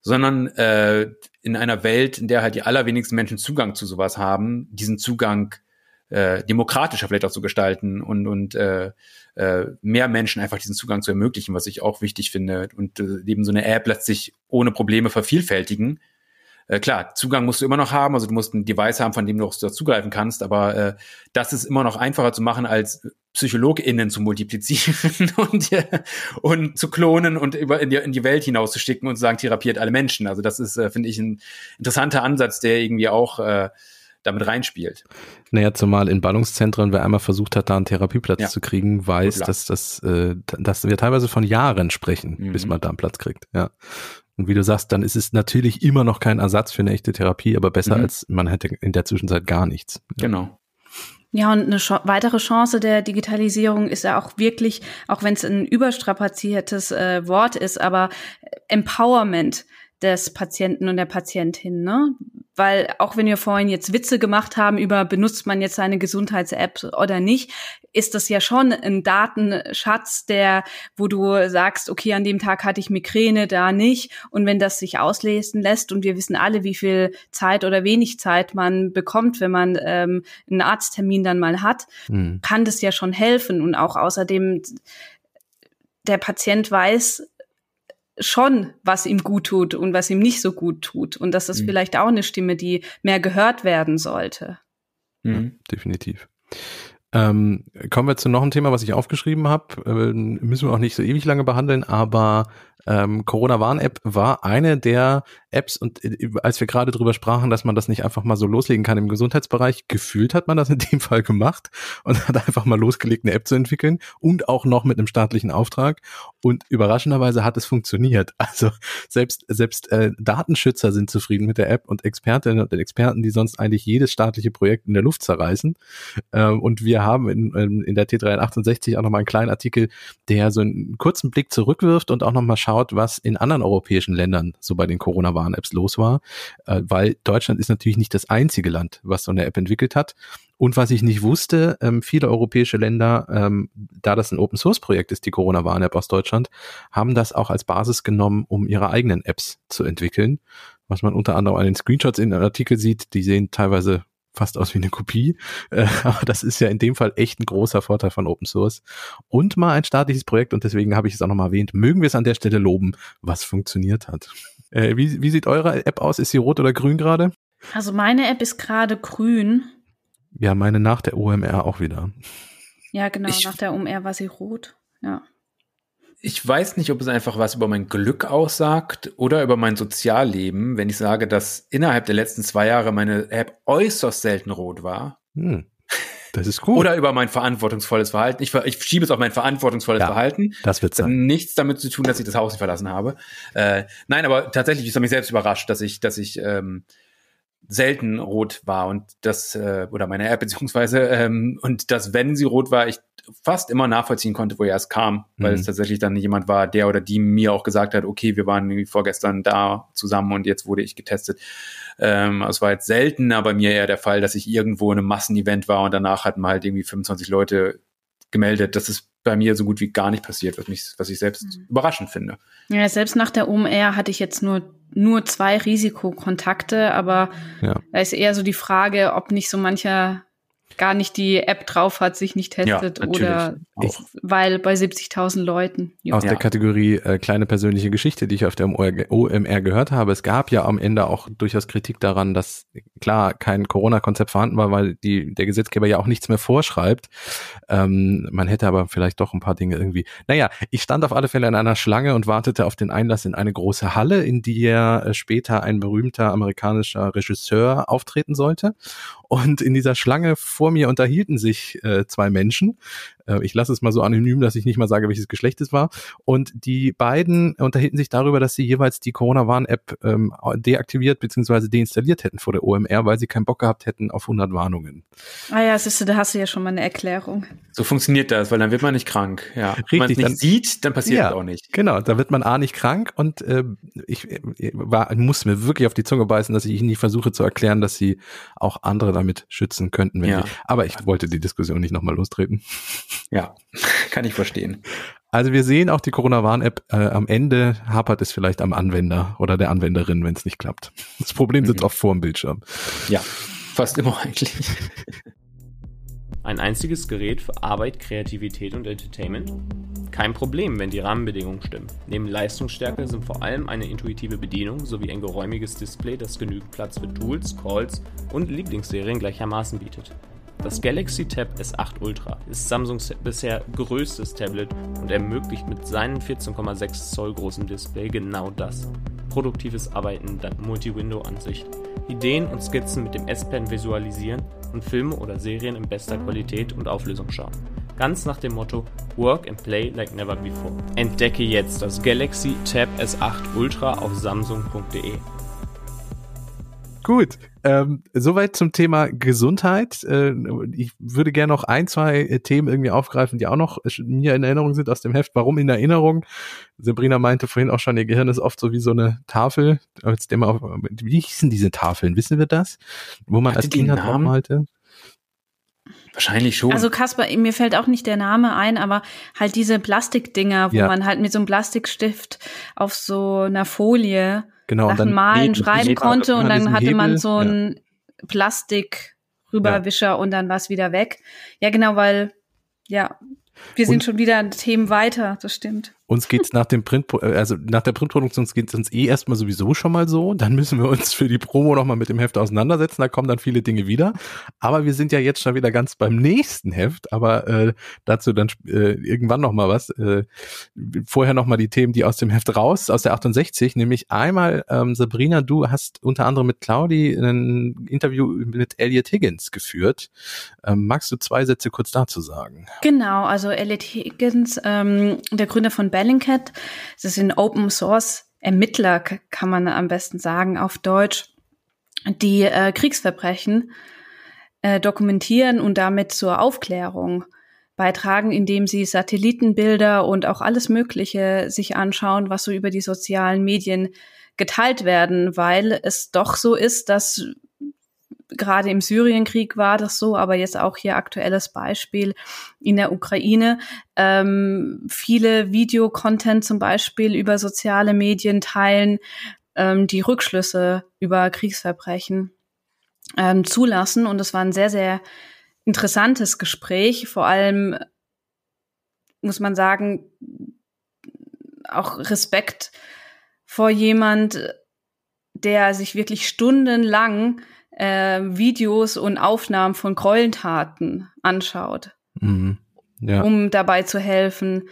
sondern äh, in einer Welt, in der halt die allerwenigsten Menschen Zugang zu sowas haben, diesen Zugang äh, demokratischer vielleicht auch zu gestalten und, und äh, äh, mehr Menschen einfach diesen Zugang zu ermöglichen, was ich auch wichtig finde. Und äh, eben so eine App lässt sich ohne Probleme vervielfältigen äh, klar, Zugang musst du immer noch haben, also du musst ein Device haben, von dem du auch zugreifen kannst, aber äh, das ist immer noch einfacher zu machen, als PsychologInnen zu multiplizieren und, äh, und zu klonen und über in die, in die Welt hinauszuschicken und zu sagen, therapiert alle Menschen. Also das ist, äh, finde ich, ein interessanter Ansatz, der irgendwie auch äh, damit reinspielt. Naja, zumal in Ballungszentren, wer einmal versucht hat, da einen Therapieplatz ja. zu kriegen, weiß, dass, das, äh, dass wir teilweise von Jahren sprechen, mhm. bis man da einen Platz kriegt. Ja. Und wie du sagst, dann ist es natürlich immer noch kein Ersatz für eine echte Therapie, aber besser mhm. als man hätte in der Zwischenzeit gar nichts. Ja. Genau. Ja, und eine weitere Chance der Digitalisierung ist ja auch wirklich, auch wenn es ein überstrapaziertes äh, Wort ist, aber Empowerment des Patienten und der Patientin, ne? Weil auch wenn wir vorhin jetzt Witze gemacht haben über benutzt man jetzt seine Gesundheits-App oder nicht, ist das ja schon ein Datenschatz, der, wo du sagst, okay, an dem Tag hatte ich Migräne, da nicht. Und wenn das sich auslesen lässt und wir wissen alle, wie viel Zeit oder wenig Zeit man bekommt, wenn man ähm, einen Arzttermin dann mal hat, mhm. kann das ja schon helfen. Und auch außerdem der Patient weiß, schon, was ihm gut tut und was ihm nicht so gut tut. Und das ist mhm. vielleicht auch eine Stimme, die mehr gehört werden sollte. Mhm. Ja, definitiv. Ähm, kommen wir zu noch einem Thema, was ich aufgeschrieben habe. Äh, müssen wir auch nicht so ewig lange behandeln, aber ähm, Corona-Warn-App war eine der Apps und äh, als wir gerade drüber sprachen, dass man das nicht einfach mal so loslegen kann im Gesundheitsbereich, gefühlt hat man das in dem Fall gemacht und hat einfach mal losgelegt, eine App zu entwickeln und auch noch mit einem staatlichen Auftrag und überraschenderweise hat es funktioniert. Also selbst selbst äh, Datenschützer sind zufrieden mit der App und Expertinnen und Experten, die sonst eigentlich jedes staatliche Projekt in der Luft zerreißen. Ähm, und wir haben in, in der T368 auch nochmal einen kleinen Artikel, der so einen kurzen Blick zurückwirft und auch nochmal schaut, was in anderen europäischen Ländern so bei den Corona-Warn-Apps los war, äh, weil Deutschland ist natürlich nicht das einzige Land, was so eine App entwickelt hat. Und was ich nicht wusste, ähm, viele europäische Länder, ähm, da das ein Open-Source-Projekt ist, die Corona-Warn-App aus Deutschland, haben das auch als Basis genommen, um ihre eigenen Apps zu entwickeln. Was man unter anderem an den Screenshots in den Artikel sieht, die sehen teilweise fast aus wie eine Kopie. Äh, aber das ist ja in dem Fall echt ein großer Vorteil von Open Source. Und mal ein staatliches Projekt und deswegen habe ich es auch nochmal erwähnt. Mögen wir es an der Stelle loben, was funktioniert hat. Äh, wie, wie sieht eure App aus? Ist sie rot oder grün gerade? Also meine App ist gerade grün. Ja, meine nach der OMR auch wieder. Ja, genau, ich, nach der OMR war sie rot. Ja ich weiß nicht, ob es einfach was über mein Glück aussagt oder über mein Sozialleben, wenn ich sage, dass innerhalb der letzten zwei Jahre meine App äußerst selten rot war. Hm. Das ist gut. Oder über mein verantwortungsvolles Verhalten. Ich, ich schiebe es auf mein verantwortungsvolles ja, Verhalten. Das wird sein. Nichts damit zu tun, dass ich das Haus nicht verlassen habe. Äh, nein, aber tatsächlich ist es mich selbst überrascht, dass ich, dass ich ähm, selten rot war und das äh, oder meine App beziehungsweise ähm, und dass wenn sie rot war, ich fast immer nachvollziehen konnte, woher es kam, weil mhm. es tatsächlich dann jemand war, der oder die mir auch gesagt hat, okay, wir waren irgendwie vorgestern da zusammen und jetzt wurde ich getestet. Ähm, es war jetzt seltener bei mir eher der Fall, dass ich irgendwo in einem Massenevent war und danach hatten halt irgendwie 25 Leute gemeldet. Das ist bei mir so gut wie gar nicht passiert, was mich, was ich selbst mhm. überraschend finde. Ja, selbst nach der OMR hatte ich jetzt nur nur zwei Risikokontakte, aber ja. da ist eher so die Frage, ob nicht so mancher gar nicht die App drauf hat, sich nicht testet ja, oder auch. weil bei 70.000 Leuten. Jo. Aus ja. der Kategorie äh, kleine persönliche Geschichte, die ich auf der OMR gehört habe. Es gab ja am Ende auch durchaus Kritik daran, dass klar kein Corona-Konzept vorhanden war, weil die, der Gesetzgeber ja auch nichts mehr vorschreibt. Ähm, man hätte aber vielleicht doch ein paar Dinge irgendwie. Naja, ich stand auf alle Fälle in einer Schlange und wartete auf den Einlass in eine große Halle, in die ja äh, später ein berühmter amerikanischer Regisseur auftreten sollte. Und in dieser Schlange vor mir unterhielten sich äh, zwei Menschen. Äh, ich lasse es mal so anonym, dass ich nicht mal sage, welches Geschlecht es war. Und die beiden unterhielten sich darüber, dass sie jeweils die Corona-Warn-App ähm, deaktiviert bzw. deinstalliert hätten vor der OMR, weil sie keinen Bock gehabt hätten auf 100 Warnungen. Ah ja, siehst du, da hast du ja schon mal eine Erklärung. So funktioniert das, weil dann wird man nicht krank. Ja. Richtig, Wenn man es nicht dann, sieht, dann passiert ja, es auch nicht. Genau, da wird man A nicht krank und äh, ich, ich äh, war, musste mir wirklich auf die Zunge beißen, dass ich nicht versuche zu erklären, dass sie auch andere damit schützen könnten. Wenn ja. Die, aber ich wollte die Diskussion nicht nochmal lostreten. Ja, kann ich verstehen. Also wir sehen auch die Corona-Warn-App, äh, am Ende hapert es vielleicht am Anwender oder der Anwenderin, wenn es nicht klappt. Das Problem sitzt mhm. oft vor dem Bildschirm. Ja, fast immer eigentlich. Ein einziges Gerät für Arbeit, Kreativität und Entertainment? Kein Problem, wenn die Rahmenbedingungen stimmen. Neben Leistungsstärke sind vor allem eine intuitive Bedienung sowie ein geräumiges Display, das genügend Platz für Tools, Calls und Lieblingsserien gleichermaßen bietet. Das Galaxy Tab S8 Ultra ist Samsungs bisher größtes Tablet und ermöglicht mit seinem 14,6 Zoll großen Display genau das. Produktives Arbeiten dank Multi-Window-Ansicht, Ideen und Skizzen mit dem S-Pen visualisieren und Filme oder Serien in bester Qualität und Auflösung schauen. Ganz nach dem Motto Work and Play like never before. Entdecke jetzt das Galaxy Tab S8 Ultra auf samsung.de. Gut, ähm, soweit zum Thema Gesundheit. Äh, ich würde gerne noch ein, zwei äh, Themen irgendwie aufgreifen, die auch noch mir in Erinnerung sind aus dem Heft. Warum in Erinnerung? Sabrina meinte vorhin auch schon, ihr Gehirn ist oft so wie so eine Tafel. Als der mal, wie hießen diese Tafeln? Wissen wir das? Wo man Hat als die Kind Namen? draufmalte? Wahrscheinlich schon. Also Kasper, mir fällt auch nicht der Name ein, aber halt diese Plastikdinger, wo Ja. man halt mit so einem Plastikstift auf so einer Folie Genau, und Sachen dann malen, Hebel- schreiben Hebel- konnte und immer dann hatte man Hebel, so einen Plastik rüberwischer und dann war es wieder weg. Ja, genau, weil ja, wir sind Und- schon wieder an Themen weiter, das stimmt. Uns geht's nach dem Print, also nach der Printproduktion geht's uns eh erstmal sowieso schon mal so. Dann müssen wir uns für die Promo nochmal mit dem Heft auseinandersetzen. Da kommen dann viele Dinge wieder. Aber wir sind ja jetzt schon wieder ganz beim nächsten Heft. Aber äh, dazu dann äh, irgendwann nochmal was. Äh, vorher nochmal die Themen, die aus dem Heft raus, aus der 68. Nämlich einmal, ähm, Sabrina, du hast unter anderem mit Claudi ein Interview mit Elliot Higgins geführt. Ähm, magst du zwei Sätze kurz dazu sagen? Genau, also Elliot Higgins, ähm, der Gründer von Bellingcat, das ist ein Open Source Ermittler, kann man am besten sagen auf Deutsch, die äh, Kriegsverbrechen äh, dokumentieren und damit zur Aufklärung beitragen, indem sie Satellitenbilder und auch alles Mögliche sich anschauen, was so über die sozialen Medien geteilt werden, weil es doch so ist, dass gerade im Syrienkrieg war das so, aber jetzt auch hier aktuelles Beispiel in der Ukraine. Ähm, viele Videocontent zum Beispiel über soziale Medien teilen, ähm, die Rückschlüsse über Kriegsverbrechen ähm, zulassen. Und es war ein sehr, sehr interessantes Gespräch. Vor allem muss man sagen, auch Respekt vor jemand, der sich wirklich stundenlang äh, Videos und Aufnahmen von Gräueltaten anschaut, Mhm. Ja. um dabei zu helfen,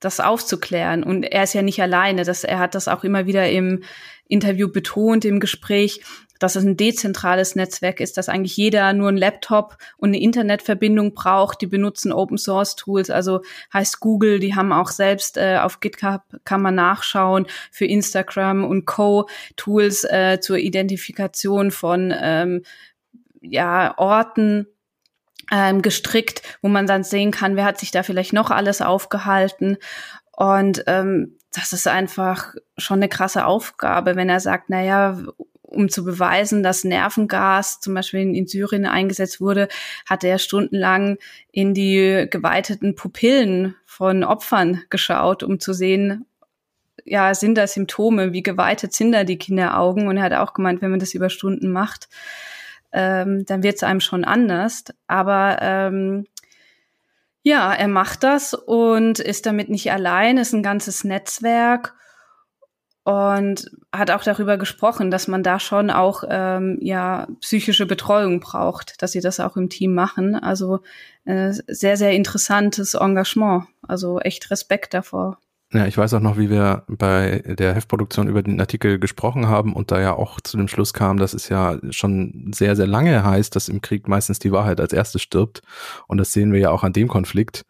das aufzuklären. Und er ist ja nicht alleine. Das, er hat das auch immer wieder im Interview betont, im Gespräch, dass es ein dezentrales Netzwerk ist, dass eigentlich jeder nur einen Laptop und eine Internetverbindung braucht. Die benutzen Open Source Tools, also heißt Google, die haben auch selbst äh, auf GitHub kann man nachschauen für Instagram und Co. Tools äh, zur Identifikation von ähm, ja, Orten ähm, gestrickt, wo man dann sehen kann, wer hat sich da vielleicht noch alles aufgehalten. Und ähm, das ist einfach schon eine krasse Aufgabe, wenn er sagt, naja, um zu beweisen, dass Nervengas zum Beispiel in, in Syrien eingesetzt wurde, hat er stundenlang in die geweiteten Pupillen von Opfern geschaut, um zu sehen, ja, sind da Symptome, wie geweitet sind da die Kinderaugen? Und er hat auch gemeint, wenn man das über Stunden macht, ähm, dann wird es einem schon anders. Aber ähm, ja, er macht das und ist damit nicht allein, ist ein ganzes Netzwerk und hat auch darüber gesprochen, dass man da schon auch ähm, ja psychische Betreuung braucht, dass sie das auch im Team machen. Also äh, sehr sehr interessantes Engagement. Also echt Respekt davor. Ja, ich weiß auch noch, wie wir bei der Heftproduktion über den Artikel gesprochen haben und da ja auch zu dem Schluss kam, dass es ja schon sehr, sehr lange heißt, dass im Krieg meistens die Wahrheit als erstes stirbt. Und das sehen wir ja auch an dem Konflikt,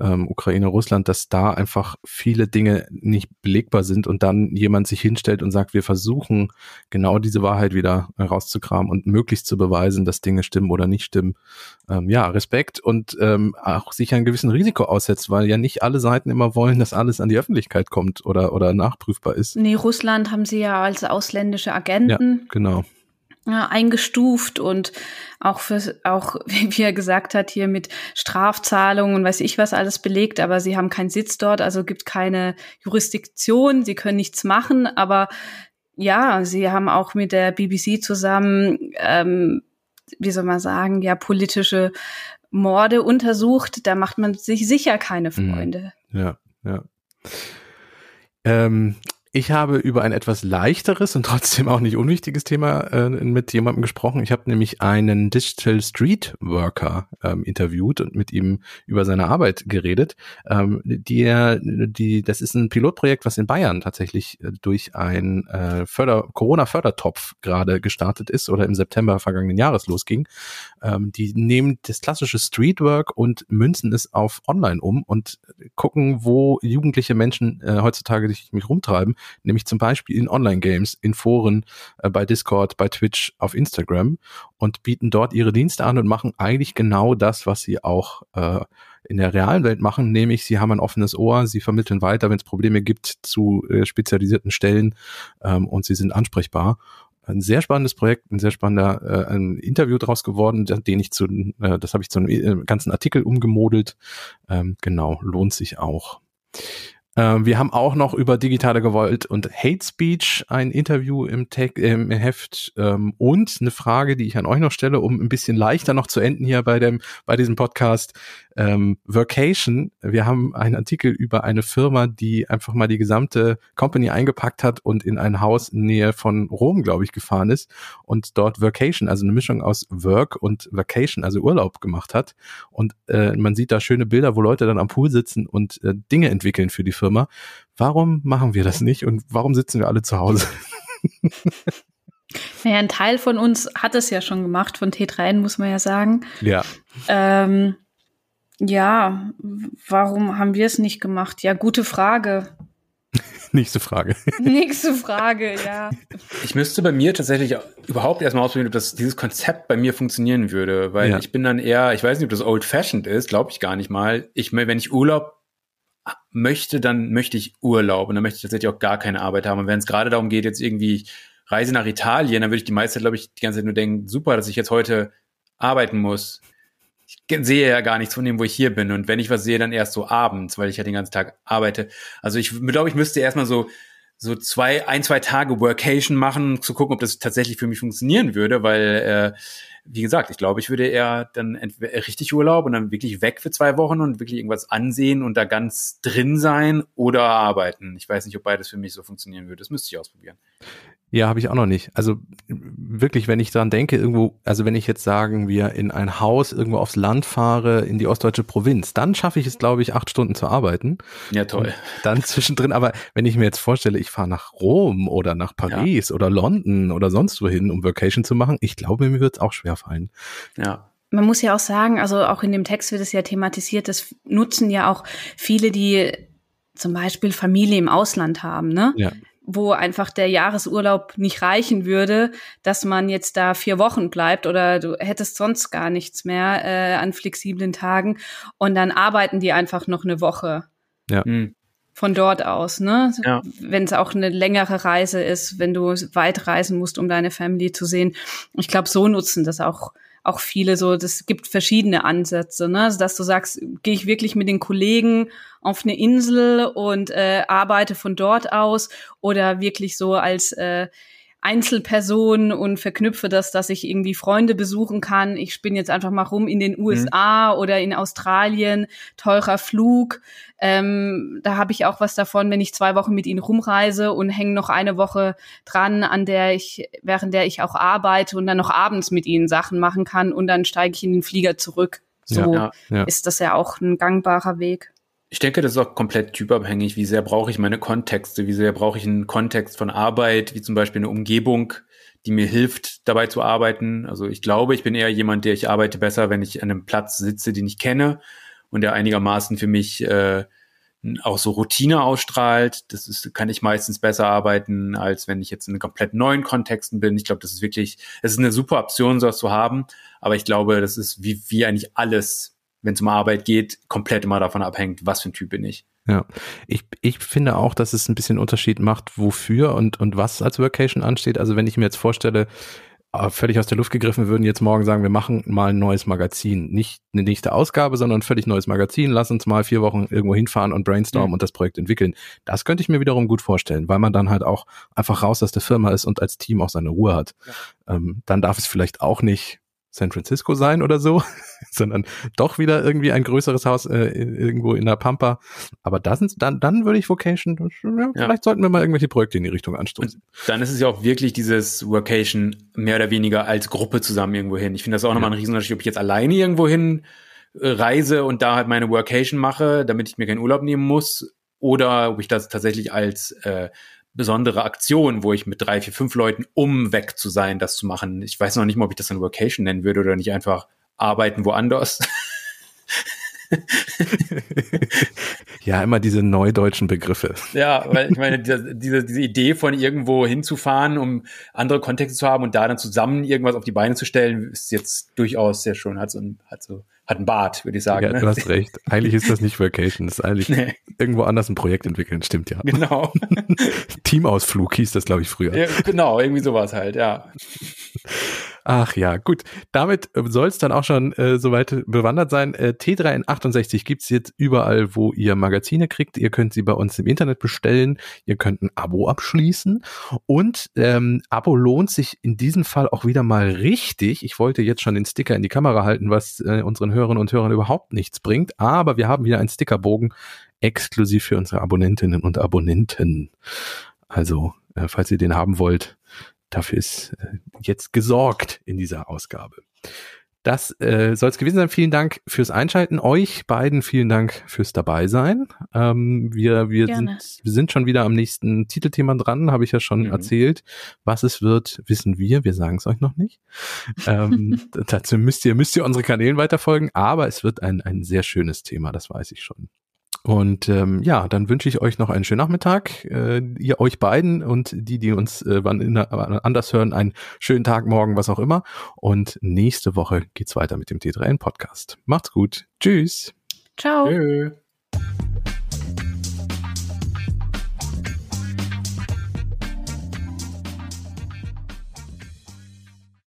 ähm, Ukraine-Russland, dass da einfach viele Dinge nicht belegbar sind und dann jemand sich hinstellt und sagt, wir versuchen genau diese Wahrheit wieder rauszukramen und möglichst zu beweisen, dass Dinge stimmen oder nicht stimmen. Ähm, ja, Respekt und ähm, auch sich einem gewissen Risiko aussetzt, weil ja nicht alle Seiten immer wollen, dass alles an die Öffentlichkeit kommt oder, oder nachprüfbar ist. Nee, Russland haben sie ja als ausländische Agenten Genau. Ja, eingestuft und auch für auch wie er gesagt hat hier mit Strafzahlungen und weiß ich was alles belegt, aber sie haben keinen Sitz dort, also gibt keine Jurisdiktion, sie können nichts machen, aber ja, sie haben auch mit der BBC zusammen, ähm, wie soll man sagen, ja politische Morde untersucht. Da macht man sich sicher keine Mhm. Freunde. Ja, ja. Ähm, ich habe über ein etwas leichteres und trotzdem auch nicht unwichtiges Thema äh, mit jemandem gesprochen. Ich habe nämlich einen Digital Street Worker ähm, interviewt und mit ihm über seine Arbeit geredet. Ähm, die, die, das ist ein Pilotprojekt, was in Bayern tatsächlich äh, durch ein äh, Förder Corona-Fördertopf gerade gestartet ist oder im September vergangenen Jahres losging. Ähm, die nehmen das klassische Streetwork und münzen es auf Online um und gucken, wo jugendliche Menschen äh, heutzutage sich mit rumtreiben nämlich zum Beispiel in Online-Games, in Foren, äh, bei Discord, bei Twitch, auf Instagram und bieten dort ihre Dienste an und machen eigentlich genau das, was sie auch äh, in der realen Welt machen, nämlich sie haben ein offenes Ohr, sie vermitteln weiter, wenn es Probleme gibt zu äh, spezialisierten Stellen ähm, und sie sind ansprechbar ein sehr spannendes Projekt, ein sehr spannender äh, ein Interview draus geworden, den ich zu, äh, das habe ich zu einem äh, ganzen Artikel umgemodelt. Ähm, genau, lohnt sich auch. Ähm, wir haben auch noch über digitale Gewalt und Hate Speech ein Interview im, Tag, äh, im Heft. Ähm, und eine Frage, die ich an euch noch stelle, um ein bisschen leichter noch zu enden hier bei dem bei diesem Podcast ähm, Workation. Wir haben einen Artikel über eine Firma, die einfach mal die gesamte Company eingepackt hat und in ein Haus in Nähe von Rom, glaube ich, gefahren ist und dort Workation, also eine Mischung aus Work und Vacation, also Urlaub gemacht hat. Und äh, man sieht da schöne Bilder, wo Leute dann am Pool sitzen und äh, Dinge entwickeln für die Firma. Warum machen wir das nicht und warum sitzen wir alle zu Hause? Naja, ein Teil von uns hat es ja schon gemacht, von T3N muss man ja sagen. Ja. Ähm, ja, warum haben wir es nicht gemacht? Ja, gute Frage. Nächste Frage. Nächste Frage, ja. Ich müsste bei mir tatsächlich überhaupt erstmal ausprobieren, ob das, dieses Konzept bei mir funktionieren würde, weil ja. ich bin dann eher, ich weiß nicht, ob das old-fashioned ist, glaube ich gar nicht mal. Ich, wenn ich Urlaub möchte, dann möchte ich Urlaub und dann möchte ich tatsächlich auch gar keine Arbeit haben. Und wenn es gerade darum geht, jetzt irgendwie Reise nach Italien, dann würde ich die meiste, glaube ich, die ganze Zeit nur denken, super, dass ich jetzt heute arbeiten muss ich sehe ja gar nichts von dem, wo ich hier bin. Und wenn ich was sehe, dann erst so abends, weil ich ja den ganzen Tag arbeite. Also ich glaube, ich müsste erstmal so, so zwei, ein, zwei Tage Workation machen, zu gucken, ob das tatsächlich für mich funktionieren würde, weil, äh, wie gesagt, ich glaube, ich würde eher dann richtig Urlaub und dann wirklich weg für zwei Wochen und wirklich irgendwas ansehen und da ganz drin sein oder arbeiten. Ich weiß nicht, ob beides für mich so funktionieren würde. Das müsste ich ausprobieren. Ja, habe ich auch noch nicht. Also wirklich, wenn ich dran denke, irgendwo, also wenn ich jetzt sagen, wir in ein Haus irgendwo aufs Land fahre, in die ostdeutsche Provinz, dann schaffe ich es, glaube ich, acht Stunden zu arbeiten. Ja, toll. Und dann zwischendrin, aber wenn ich mir jetzt vorstelle, ich fahre nach Rom oder nach Paris ja. oder London oder sonst wohin, um Vacation zu machen, ich glaube, mir wird es auch schwer fallen. Ja. Man muss ja auch sagen, also auch in dem Text wird es ja thematisiert, das nutzen ja auch viele, die zum Beispiel Familie im Ausland haben, ne? Ja wo einfach der Jahresurlaub nicht reichen würde, dass man jetzt da vier Wochen bleibt oder du hättest sonst gar nichts mehr äh, an flexiblen Tagen und dann arbeiten die einfach noch eine Woche. Ja. Mhm. Von dort aus, ne? Ja. Wenn es auch eine längere Reise ist, wenn du weit reisen musst, um deine Family zu sehen. Ich glaube, so nutzen das auch auch viele so, das gibt verschiedene Ansätze, ne? Also, dass du sagst, gehe ich wirklich mit den Kollegen auf eine Insel und äh, arbeite von dort aus oder wirklich so als äh, Einzelperson und verknüpfe das, dass ich irgendwie Freunde besuchen kann. Ich spinne jetzt einfach mal rum in den USA mhm. oder in Australien, teurer Flug. Ähm, da habe ich auch was davon, wenn ich zwei Wochen mit ihnen rumreise und hänge noch eine Woche dran, an der ich, während der ich auch arbeite und dann noch abends mit ihnen Sachen machen kann und dann steige ich in den Flieger zurück. So ja, ja, ja. ist das ja auch ein gangbarer Weg. Ich denke, das ist auch komplett typabhängig. Wie sehr brauche ich meine Kontexte? Wie sehr brauche ich einen Kontext von Arbeit, wie zum Beispiel eine Umgebung, die mir hilft, dabei zu arbeiten? Also ich glaube, ich bin eher jemand, der ich arbeite besser, wenn ich an einem Platz sitze, den ich kenne und der einigermaßen für mich äh, auch so Routine ausstrahlt. Das ist, kann ich meistens besser arbeiten, als wenn ich jetzt in komplett neuen Kontexten bin. Ich glaube, das ist wirklich, es ist eine super Option, sowas zu haben. Aber ich glaube, das ist wie, wie eigentlich alles wenn es um Arbeit geht, komplett immer davon abhängt, was für ein Typ bin ich. Ja, ich, ich finde auch, dass es ein bisschen Unterschied macht, wofür und, und was als Workation ansteht. Also wenn ich mir jetzt vorstelle, äh, völlig aus der Luft gegriffen, würden jetzt morgen sagen, wir machen mal ein neues Magazin. Nicht eine nächste Ausgabe, sondern ein völlig neues Magazin. Lass uns mal vier Wochen irgendwo hinfahren und brainstormen mhm. und das Projekt entwickeln. Das könnte ich mir wiederum gut vorstellen, weil man dann halt auch einfach raus aus der Firma ist und als Team auch seine Ruhe hat. Ja. Ähm, dann darf es vielleicht auch nicht San Francisco sein oder so, sondern doch wieder irgendwie ein größeres Haus äh, irgendwo in der Pampa. Aber das sind, dann, dann würde ich Vocation, ja, vielleicht sollten wir mal irgendwelche Projekte in die Richtung anstoßen. Und dann ist es ja auch wirklich dieses Vocation mehr oder weniger als Gruppe zusammen irgendwo hin. Ich finde das auch nochmal ein Riesenunterschied, ob ich jetzt alleine irgendwo hin äh, reise und da halt meine Workation mache, damit ich mir keinen Urlaub nehmen muss, oder ob ich das tatsächlich als äh, besondere Aktion, wo ich mit drei, vier, fünf Leuten, um weg zu sein, das zu machen. Ich weiß noch nicht mal, ob ich das dann Workation nennen würde oder nicht einfach arbeiten woanders. Ja, immer diese neudeutschen Begriffe. Ja, weil ich meine, diese, diese Idee von irgendwo hinzufahren, um andere Kontexte zu haben und da dann zusammen irgendwas auf die Beine zu stellen, ist jetzt durchaus sehr schön, hat so hat so, hat ein Bart, würde ich sagen. Ja, ne? du hast recht. Eigentlich ist das nicht Vacation, das ist eigentlich Nee. irgendwo anders ein Projekt entwickeln, stimmt ja. Genau. Teamausflug hieß das, glaube ich, früher. ja, genau, irgendwie sowas halt, ja. Ach ja, gut. Damit soll es dann auch schon äh, soweit bewandert sein. Äh, T3N68 gibt's jetzt überall, wo ihr Magazine kriegt. Ihr könnt sie bei uns im Internet bestellen. Ihr könnt ein Abo abschließen. Und ähm, Abo lohnt sich in diesem Fall auch wieder mal richtig. Ich wollte jetzt schon den Sticker in die Kamera halten, was äh, unseren Hörerinnen und Hörern überhaupt nichts bringt. Aber wir haben wieder einen Stickerbogen exklusiv für unsere Abonnentinnen und Abonnenten. Also, äh, falls ihr den haben wollt, dafür ist äh, jetzt gesorgt in dieser Ausgabe. Das äh, soll es gewesen sein. Vielen Dank fürs Einschalten. Euch beiden vielen Dank fürs Dabeisein. Ähm, wir wir Gerne. sind, wir sind schon wieder am nächsten Titelthema dran, habe ich ja schon Mhm. erzählt. Was es wird, wissen wir. Wir sagen es euch noch nicht. Ähm, dazu müsst ihr, müsst ihr unsere Kanälen weiterfolgen, aber es wird ein, ein sehr schönes Thema, das weiß ich schon. Und ähm, ja, dann wünsche ich euch noch einen schönen Nachmittag. Äh, ihr euch beiden und die, die uns äh, wann in, anders hören, einen schönen Tag, morgen, was auch immer. Und nächste Woche geht's weiter mit dem T3N Podcast. Macht's gut. Tschüss. Ciao. Tschö.